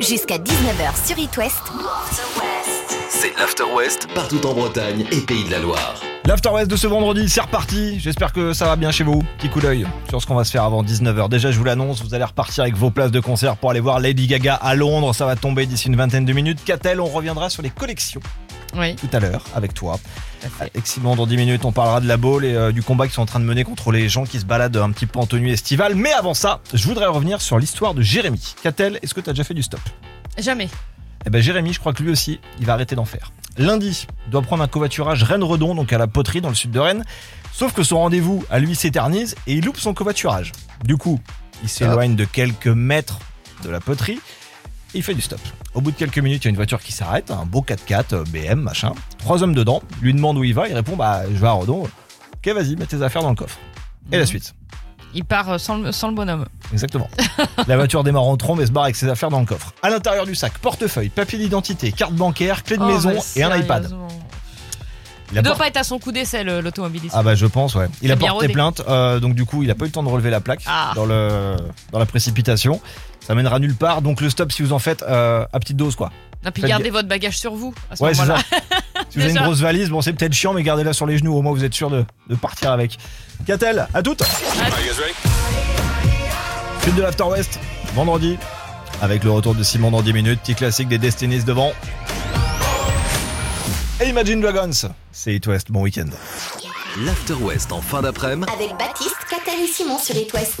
Jusqu'à 19h sur It West. C'est l'After West partout en Bretagne et Pays de la Loire. L'After West de ce vendredi, c'est reparti. J'espère que ça va bien chez vous. Petit coup d'œil sur ce qu'on va se faire avant 19h. Déjà, je vous l'annonce, vous allez repartir avec vos places de concert pour aller voir Lady Gaga à Londres. Ça va tomber d'ici une vingtaine de minutes. Qu'a-t-elle On reviendra sur les collections Oui. tout à l'heure avec toi. Avec Simon, dans 10 minutes, on parlera de la bowl et euh, du combat qu'ils sont en train de mener contre les gens qui se baladent un petit peu en tenue estivale. Mais avant ça, je voudrais revenir sur l'histoire de Jérémy. Qu'a-t-elle Est-ce que tu as déjà fait du stop? Jamais. Eh ben Jérémy, je crois que lui aussi, il va arrêter d'en faire. Lundi, il doit prendre un covoiturage Rennes-Redon, donc à la poterie dans le sud de Rennes. Sauf que son rendez-vous à lui s'éternise et il loupe son covoiturage. Du coup, il s'éloigne de quelques mètres de la poterie il fait du stop. Au bout de quelques minutes, il y a une voiture qui s'arrête, un beau 4x4 euh, BM, machin. Trois hommes dedans, lui demande où il va, il répond bah je vais à Redon. Ok, vas-y, mets tes affaires dans le coffre. Et la suite. Il part euh, sans le, sans le bonhomme. Exactement. La voiture démarre en trombe et se barre avec ses affaires dans le coffre. À l'intérieur du sac, portefeuille, papier d'identité, carte bancaire, clé de Oh, maison mais et un iPad. Il Il doit pas être à son coup d'essai, l'automobiliste. Ah bah je pense ouais. Il a porté plainte, euh, donc du coup il a pas eu le temps de relever la plaque Ah. dans le dans la précipitation. Ça mènera nulle part. Donc le stop si vous en faites euh, à petite dose quoi. Et puis faites gardez votre bagage sur vous. À ce Ouais c'est ça. si vous avez une grosse valise, bon c'est peut-être chiant mais gardez-la sur les genoux. Au moins vous êtes sûr de, de partir avec. Qu'a-t-elle À toutes. Suite de l'After West, vendredi, avec le retour de Simon dans 10 minutes, petit classique des Destinies devant. Et Imagine Dragons, c'est It West, bon week-end. L'After West en fin d'après-midi Avec Baptiste, Catel et Simon sur It West.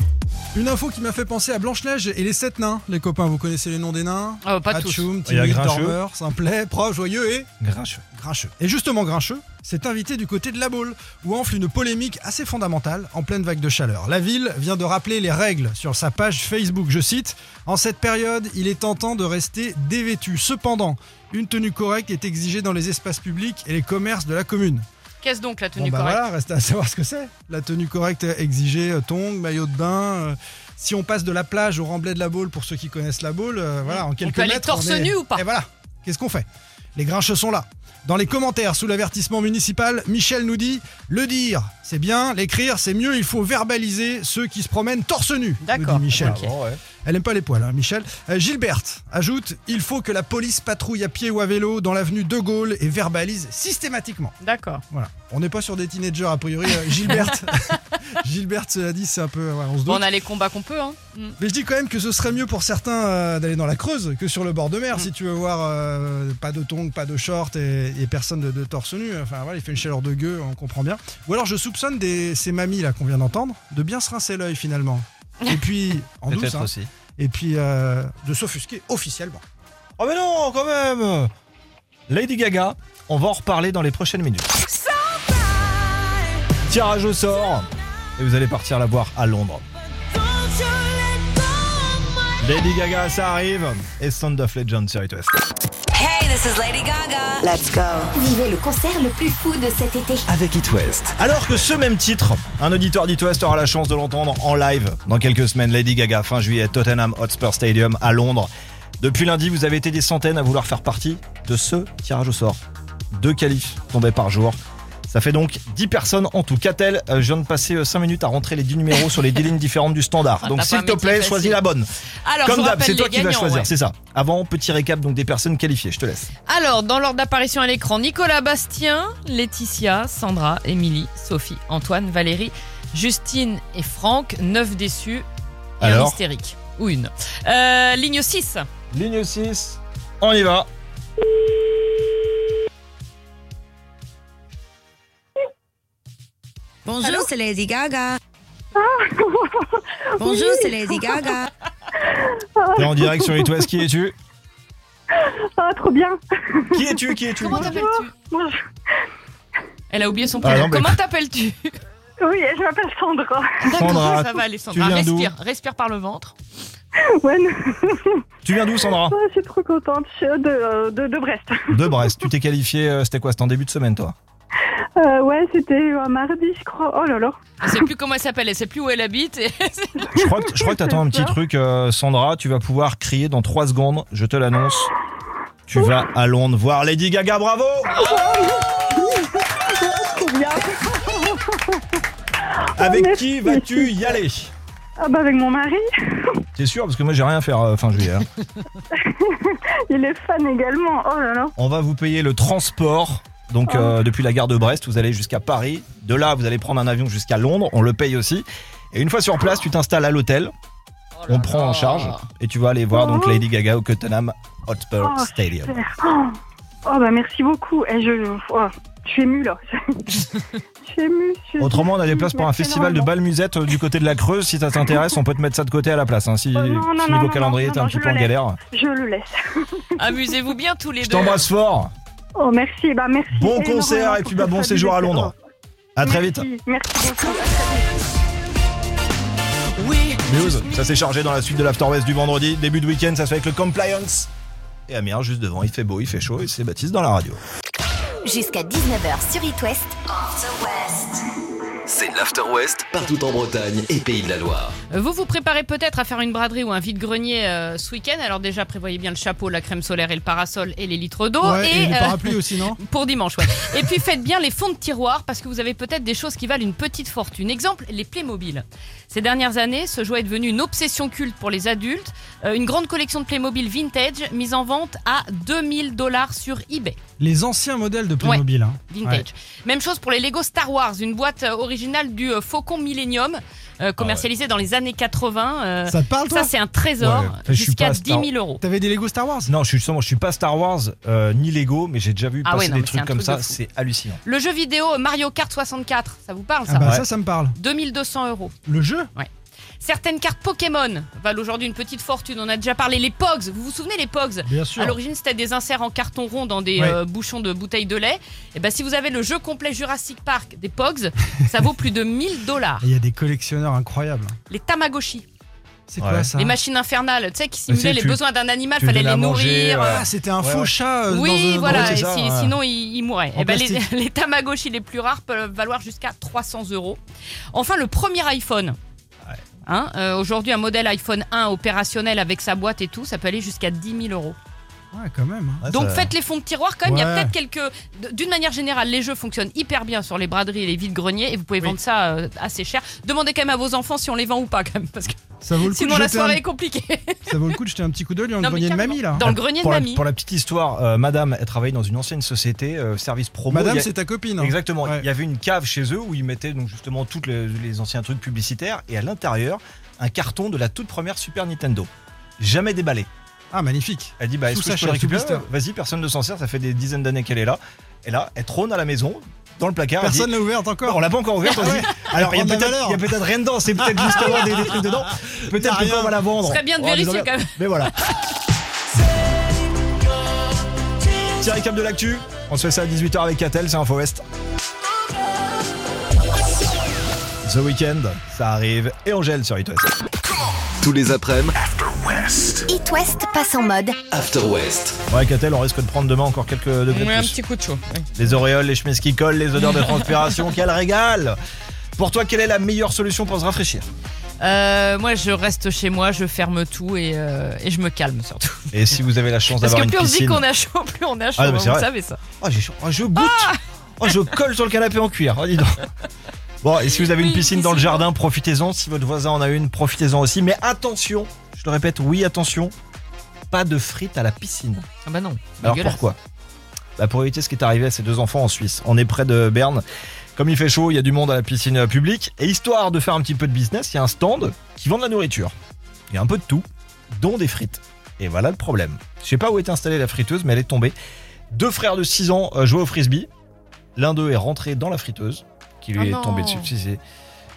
Une info qui m'a fait penser à Blanche-Neige et les sept nains. Les copains, vous connaissez les noms des nains? Oh, pas tous. Hatchoum, Il y a Timmy, Grincheux. Dormeur, Simplet, Proche, Joyeux et Grincheux. Grincheux. Et justement, Grincheux s'est invité du côté de la Baule, où enfle une polémique assez fondamentale en pleine vague de chaleur. La ville vient de rappeler les règles sur sa page Facebook. Je cite En cette période, il est tentant de rester dévêtu. Cependant, une tenue correcte est exigée dans les espaces publics et les commerces de la commune. Qu'est-ce donc la Bon tenue bah correcte voilà, reste à savoir ce que c'est. La tenue correcte exigée, euh, tongs, maillot de bain. euh, si on passe de la plage au remblai de la Baule, pour ceux qui connaissent la Baule, euh, voilà, en quelques peut aller mètres. torse on est- nu ou pas Et voilà, qu'est-ce qu'on fait? Les grincheux sont là. Dans les commentaires sous l'avertissement municipal, Michel nous dit Le dire, c'est bien, l'écrire, c'est mieux, il faut verbaliser ceux qui se promènent torse nu. nous D'accord, dit Michel. ok. Bon, ouais. Elle aime pas les poils, hein, Michel. Euh, Gilberte ajoute Il faut que la police patrouille à pied ou à vélo dans l'avenue de Gaulle et verbalise systématiquement. D'accord. Voilà. On n'est pas sur des teenagers a priori. Euh, Gilberte, Gilberte, cela dit, c'est un peu. ouais, on se Bon, doute. on a les combats qu'on peut, hein. Mm. Mais je dis quand même que ce serait mieux pour certains euh, d'aller dans la Creuse que sur le bord de mer Mm. si tu veux voir euh, pas de tongs, pas de shorts et, et personne de, de torse nu. Enfin voilà, il fait une chaleur de gueux, on comprend bien. Ou alors je soupçonne des, ces mamies là qu'on vient d'entendre de bien se rincer l'œil finalement. Et puis en douce, hein. aussi. et puis euh, de s'offusquer officiellement. Oh mais non, quand même Lady Gaga, on va en reparler dans les prochaines minutes. Tirage au sort, et vous allez partir la voir à Londres. Lady Gaga, ça arrive, et Sound of Legend sur It West. Hey, this is Lady Gaga. Let's go. Vivez le concert le plus fou de cet été. avec It West. Alors que ce même titre, un auditeur d'It West aura la chance de l'entendre en live dans quelques semaines. Lady Gaga, fin juillet, Tottenham Hotspur Stadium à Londres. Depuis lundi, vous avez été des centaines à vouloir faire partie de ce tirage au sort. Deux qualifs tombés par jour. Ça fait donc 10 personnes en tout. Qu'a-t-elle Euh, Je viens de passer 5 minutes à rentrer les 10 numéros sur les 10 lignes différentes du standard. Ah, donc s'il te plaît, choisis la bonne. Alors, Comme d'hab, c'est toi qui vas choisir, ouais. c'est ça. Avant, petit récap donc des personnes qualifiées. Je te laisse. Alors, dans l'ordre d'apparition à l'écran, Nicolas Bastien, Laetitia, Sandra, Émilie, Sophie, Antoine, Valérie, Justine et Franck, 9 déçus et un hystérique. Ou une. Euh, ligne 6. Ligne 6, on y va. Bonjour, c'est Lady Gaga. Bonjour, c'est Lady Gaga. T'es en direct sur It West, qui es-tu? Ah, trop bien. Qui es-tu Qui es-tu? Comment t'appelles-tu? Elle a oublié son Ah, prénom. mais- Comment t'appelles-tu? Oui, je m'appelle Sandra. Sandra, Ça va aller, Sandra. tu viens d'où? Respire, respire par le ventre. Ouais. Tu viens d'où Sandra? Ah, je suis trop contente. Je suis de, euh, de, de Brest. De Brest. Tu t'es qualifié, euh, c'était quoi C'était en début de semaine toi? Euh, ouais, c'était un mardi, je crois. Oh là là. Elle sait plus comment elle s'appelle, elle sait plus où elle habite. et- Je crois que, je crois que t'attends un petit truc euh, Sandra, tu vas pouvoir crier dans 3 secondes, je te l'annonce. Tu vas à Londres voir Lady Gaga, bravo Trop bien. Avec qui vas-tu y aller? Ah bah avec mon mari. T'es sûr? Parce que moi j'ai rien à faire euh, fin juillet. hein. Il est fan également. Oh là là. On va vous payer le transport. Donc euh, depuis la gare de Brest, vous allez jusqu'à Paris. De là, vous allez prendre un avion jusqu'à Londres. On le paye aussi. Et une fois sur place, tu t'installes à l'hôtel. Oh On prend en charge et tu vas aller voir donc Oh. Lady Gaga au Tottenham Hotspur Oh, Stadium. super. Oh. Oh, bah merci beaucoup. Et je, oh, je suis émue là. je suis émue. je suis- Autrement, on a des places pour un Merci festival de énormément. bal musette euh, du côté de la Creuse. Si ça t'intéresse, on peut te mettre ça de côté à la place. hein, si, Oh, non, non, si non, niveau non, calendrier, non, t'es un non, petit je peu en le galère. Je le laisse. Amusez-vous bien tous les Je deux. t'embrasse fort. Oh merci. Bah merci. Bon concert et puis bah bon séjour à Londres. À très vite. Merci, Merci beaucoup. News, ça s'est chargé dans la suite de l'After West du vendredi. Début de week-end, ça se fait avec le Compliance. Et Amir, juste devant, il fait beau, il fait chaud et c'est Baptiste dans la radio. Jusqu'à 19h sur It West. C'est l'After West partout en Bretagne et Pays de la Loire. Vous vous préparez peut-être à faire une braderie ou un vide-grenier euh, ce week-end. Alors déjà, prévoyez bien le chapeau, la crème solaire et le parasol et les litres d'eau. Ouais, et, les euh, parapluies aussi, non pour dimanche, ouais. Et puis faites bien les fonds de tiroir parce que vous avez peut-être des choses qui valent une petite fortune. Exemple, les Playmobil. Ces dernières années, ce jouet est devenu une obsession culte pour les adultes. Euh, une grande collection de Playmobil vintage mise en vente à 2000 dollars sur eBay. Les anciens modèles de Playmobil. hein. Vintage. Ouais. Même chose pour les Lego Star Wars, une boîte euh, originale du euh, Faucon Millennium, euh, commercialisée dans les années 80. euh, Ça te parle, toi ça, c'est un trésor Ouais, enfin, jusqu'à pas 10 Star- 000 euros. T'avais des Lego Star Wars? Non, je suis justement, je suis pas Star Wars euh, ni Lego, mais j'ai déjà vu Ah passer ouais, non, des trucs comme truc ça, c'est hallucinant. Le jeu vidéo Mario Kart 64, ça vous parle ça? Ah bah Ouais. ça, ça me parle. 2200 euros. Le jeu? Certaines cartes Pokémon valent aujourd'hui une petite fortune. On a déjà parlé les Pogs. Vous vous souvenez les Pogs Bien sûr. À l'origine, c'était des inserts en carton rond dans des Ouais. euh, bouchons de bouteilles de lait. Et ben, si vous avez le jeu complet Jurassic Park des Pogs, ça vaut plus de 1000 dollars. Et Il y a des collectionneurs incroyables. Les Tamagotchi, C'est Ouais. quoi ça les machines infernales, tu sais, qui simulaient sais, les tu- besoins d'un animal, fallait les manger, nourrir. Ah, c'était un Ouais, faux ouais. chat euh, Oui, dans un- voilà, et ça, si- ouais. sinon il, il mourrait. En Eh ben, les, les Tamagotchi les plus rares peuvent valoir jusqu'à 300 euros. Enfin, le premier iPhone. Hein, euh, Aujourd'hui, un modèle iPhone 1 opérationnel avec sa boîte et tout, ça peut aller jusqu'à 10 000 euros. Ouais, quand même. hein. Ouais, Donc ça- faites les fonds de tiroir quand même. Il y a peut-être quelques. D'une manière générale, les jeux fonctionnent hyper bien sur les braderies et les vides greniers et vous pouvez Oui. vendre ça euh, assez cher. Demandez quand même à vos enfants si on les vend ou pas quand même parce que Ça vaut le coup sinon de la soirée un... est compliquée. Ça vaut le coup de jeter un petit coup d'œil dans le grenier de mamie là. Dans le grenier de pour, la, mamie. pour la petite histoire, euh, madame, elle travaillait dans une ancienne société, euh, service promo. Madame, a- c'est ta copine. hein. Exactement. Ouais. Il y avait une cave chez eux où ils mettaient donc justement tous les, les anciens trucs publicitaires et à l'intérieur un carton de la toute première Super Nintendo. Jamais déballé. Ah, magnifique. Elle dit bah est-ce que je peux récupérer. Vas-y, personne ne s'en sert. Ça fait des dizaines d'années qu'elle est là. Et là, elle trône à la maison dans le placard. Personne l'a ouverte Non, encore. on l'a pas encore ouverte. on dit, Alors il y a peut-être valeur. il y a peut-être rien dedans. C'est peut-être justement des, des trucs dedans. Peut-être Y a que rien. on va la vendre. Ce serait bien de Oh, vérifier quand même. Mais voilà. Petit récap de l'actu. On se fait ça à 18h avec Catel, c'est Info West. The Weekend, ça arrive et on gèle sur It West. Tous les après-midi, It West passe en mode After West. Ouais, Catel, on risque de prendre demain encore quelques degrés de Ouais, un petit coup de chaud. oui. Les auréoles, les chemises qui collent, les odeurs de transpiration, quel régal Pour toi, quelle est la meilleure solution pour se rafraîchir? Euh, moi, je reste chez moi, je ferme tout et, euh, et je me calme surtout. Et si vous avez la chance Parce d'avoir que une plus on dit piscine qu'on a chaud, plus on a chaud. Ah, non, mais vous c'est vrai. savez ça. Oh, j'ai chaud. Oh, je goûte. Oh, je colle sur le canapé en cuir. Oh, dis donc. Bon, et si vous avez Oui, une piscine dans le piscine. jardin, profitez-en. Si votre voisin en a une, profitez-en aussi. Mais attention, je le répète, oui, attention, pas de frites à la piscine. Ah bah non. Alors pourquoi? Bah Pour éviter ce qui est arrivé à ces deux enfants en Suisse. On est près de Berne. Comme il fait chaud, il y a du monde à la piscine publique. Et histoire de faire un petit peu de business, il y a un stand qui vend de la nourriture. Il y a un peu de tout, dont des frites. Et voilà le problème. Je sais pas où est installée la friteuse, mais elle est tombée. Deux frères de 6 ans euh, jouaient au frisbee. L'un d'eux est rentré dans la friteuse, qui lui Oh est non. tombée dessus.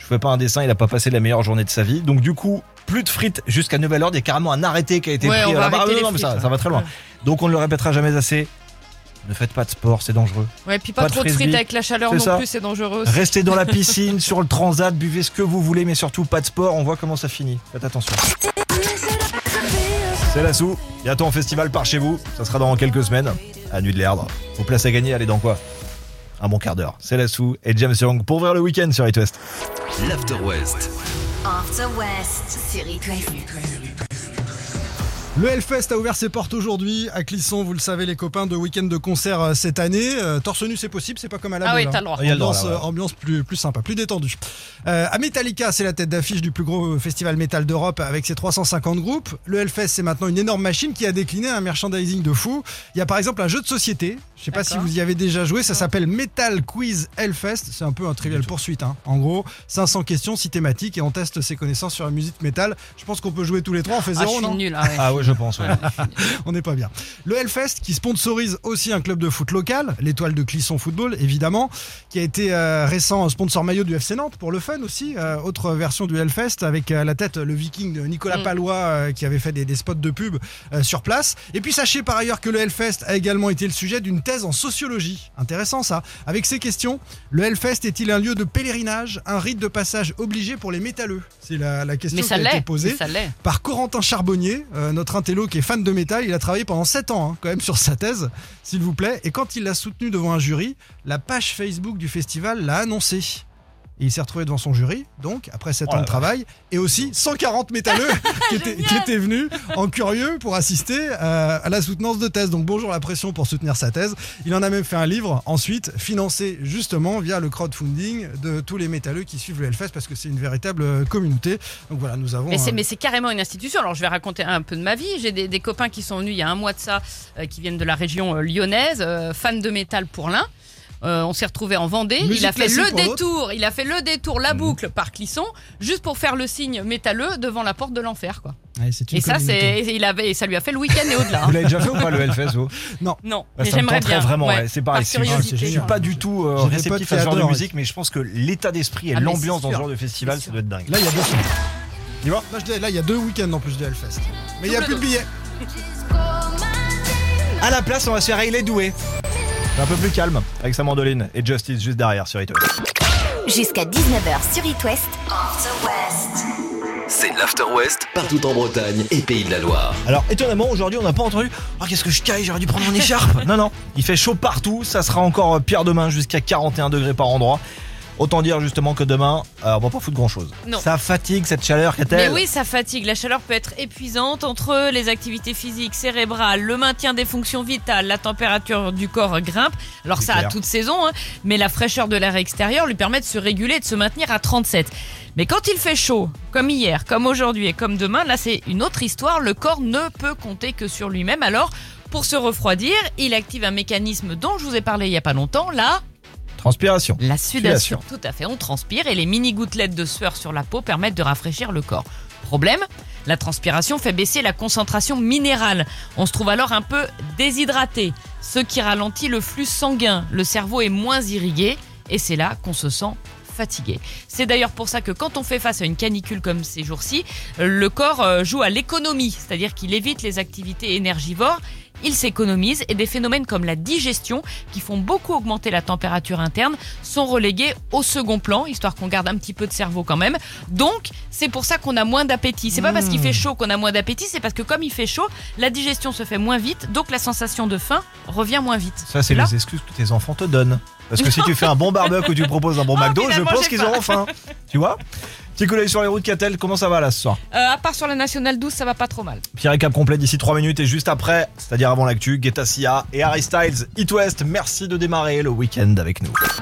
Je fais pas un dessin, il a pas passé la meilleure journée de sa vie. Donc du coup, plus de frites jusqu'à nouvel ordre. Il y a carrément un arrêté qui a été Ouais, pris on va Ah, non, non, mais ça, ça va très loin. ouais. Donc on ne le répétera jamais assez. Ne faites pas de sport, c'est dangereux. Ouais, puis pas, trop de frites avec la chaleur non ça. plus, c'est dangereux. aussi. Restez dans la piscine, sur le transat, buvez ce que vous voulez, mais surtout pas de sport. On voit comment ça finit. Faites attention. C'est la sou. Bientôt en festival par chez vous. Ça sera dans quelques semaines. À Nuit de l'Erdre. Vos places à gagner, allez dans quoi? Un bon quart d'heure. C'est la sou et James Young pour ouvrir le week-end sur It West. L'After West. After West sur It West. Le Hellfest a ouvert ses portes aujourd'hui à Clisson, vous le savez les copains, de week-end de concert euh, cette année. Euh, torse nu c'est possible, c'est pas comme à la Ah oui, t'as hein. le droit. Il y a le droit, Ambiance, là, ouais. euh, ambiance plus, plus sympa, plus détendue. Euh, à Metallica, c'est la tête d'affiche du plus gros festival métal d'Europe avec ses 350 groupes. Le Hellfest, c'est maintenant une énorme machine qui a décliné un merchandising de fou. Il y a par exemple un jeu de société. Je sais pas si D'accord. vous y avez déjà joué. Ça s'appelle Metal Quiz Hellfest. C'est un peu un trivial poursuite. hein. En gros, 500 questions, 6 thématiques et on teste ses connaissances sur la musique métal. Je pense qu'on peut jouer tous les trois. On fait Ah, je zéro, suis non? nul. Ah ouais. Ah ouais, je pense, ouais. on n'est pas bien. Le Hellfest qui sponsorise aussi un club de foot local, l'étoile de Clisson Football évidemment, qui a été euh, récent sponsor maillot du FC Nantes pour le fun aussi. Euh, autre version du Hellfest avec à la tête le viking Nicolas Mm. Palois euh, qui avait fait des, des spots de pub euh, sur place. Et puis sachez par ailleurs que le Hellfest a également été le sujet d'une thèse en sociologie. Intéressant ça. Avec ces questions, le Hellfest est-il un lieu de pèlerinage, un rite de passage obligé pour les métalleux? C'est la, la question Mais qui a été posée mais Ça l'est. par Corentin Charbonnier, euh, notre intello qui est fan de métal. Il a travaillé pendant 7 ans hein, quand même sur sa thèse, s'il vous plaît. Et quand il l'a soutenu devant un jury, la page Facebook du festival l'a annoncé. Et il s'est retrouvé devant son jury, donc après 7 Oh ans de travail, et aussi 140 métalleux qui, étaient, qui étaient venus en curieux pour assister euh, à la soutenance de thèse. Donc bonjour la pression pour soutenir sa thèse. Il en a même fait un livre ensuite, financé justement via le crowdfunding de tous les métalleux qui suivent le Hellfest parce que c'est une véritable euh, communauté. Donc voilà, nous avons. Mais c'est, euh, mais c'est carrément une institution. Alors je vais raconter un peu de ma vie. J'ai des, des copains qui sont venus il y a un mois de ça, euh, qui viennent de la région euh, lyonnaise, euh, fans de métal pour l'un. Euh, on s'est retrouvé en Vendée. Musique il a fait le détour. Il a fait le détour, la boucle par Clisson, juste pour faire le signe métalleux devant la porte de l'enfer, quoi. Ouais, c'est une Et ça, c'est, il avait, ça lui a fait le week-end et au-delà. hein. Vous l'avez déjà fait ou pas le Hellfest vous Non, ça me j'aimerais bien. vraiment, Ouais, ouais, c'est pareil. je- suis génial. pas du tout euh, réceptif à ce genre de musique, mais je pense que l'état d'esprit et Ah, l'ambiance dans ce genre de festival, C'est ça doit être dingue. Là, il y a deux sons. Tu vois Là, je dis- là, il y a deux week-ends en plus du Hellfest. Mais il n'y a plus de billets. À la place, on va se faire régler doué. C'est un peu plus calme avec sa mandoline et Justice juste derrière sur Ito. Jusqu'à 19h sur It West. C'est l'After West partout en Bretagne et Pays de la Loire. Alors étonnamment aujourd'hui on n'a pas entendu Oh qu'est-ce que je caille j'aurais dû prendre mon écharpe Non non il fait chaud partout ça sera encore euh, pire demain jusqu'à 41 degrés par endroit Autant dire justement que demain euh, on va pas foutre grand chose Non. Ça fatigue cette chaleur Mais qu'a-t-elle oui, ça fatigue. La chaleur peut être épuisante entre les activités physiques, cérébrales, le maintien des fonctions vitales, la température du corps grimpe. Alors ça à clair. toute saison, hein, mais la fraîcheur de l'air extérieur lui permet de se réguler et de se maintenir à 37. Mais quand il fait chaud, comme hier, comme aujourd'hui et comme demain, là c'est une autre histoire. Le corps ne peut compter que sur lui-même. Alors, pour se refroidir, il active un mécanisme dont je vous ai parlé il y a pas longtemps, là, Transpiration la sudation. Sudation. Tout à fait, on transpire et les mini gouttelettes de sueur sur la peau permettent de rafraîchir le corps. Problème la transpiration fait baisser la concentration minérale. On se trouve alors un peu déshydraté, ce qui ralentit le flux sanguin. Le cerveau est moins irrigué et c'est là qu'on se sent fatigué. C'est d'ailleurs pour ça que quand on fait face à une canicule comme ces jours-ci, le corps euh, joue à l'économie, c'est-à-dire qu'il évite les activités énergivores, il s'économise et des phénomènes comme la digestion, qui font beaucoup augmenter la température interne, sont relégués au second plan, histoire qu'on garde un petit peu de cerveau quand même. Donc, c'est pour ça qu'on a moins d'appétit. C'est pas parce qu'il fait chaud qu'on a moins d'appétit, c'est parce que comme il fait chaud, la digestion se fait moins vite, donc la sensation de faim revient moins vite. Ça c'est les excuses que tes enfants te donnent Parce que si tu fais un bon barbecue ou tu proposes un bon Oh, McDo Je pense qu'ils auront faim Tu vois? Petit d'œil sur les routes Catel, comment ça va là ce soir Euh, à part sur la nationale 12, ça va pas trop mal. Pierre récap complet d'ici 3 minutes et juste après, c'est-à-dire avant l'actu, Guetta Sia et Harry Styles, It West, merci de démarrer le week-end avec nous.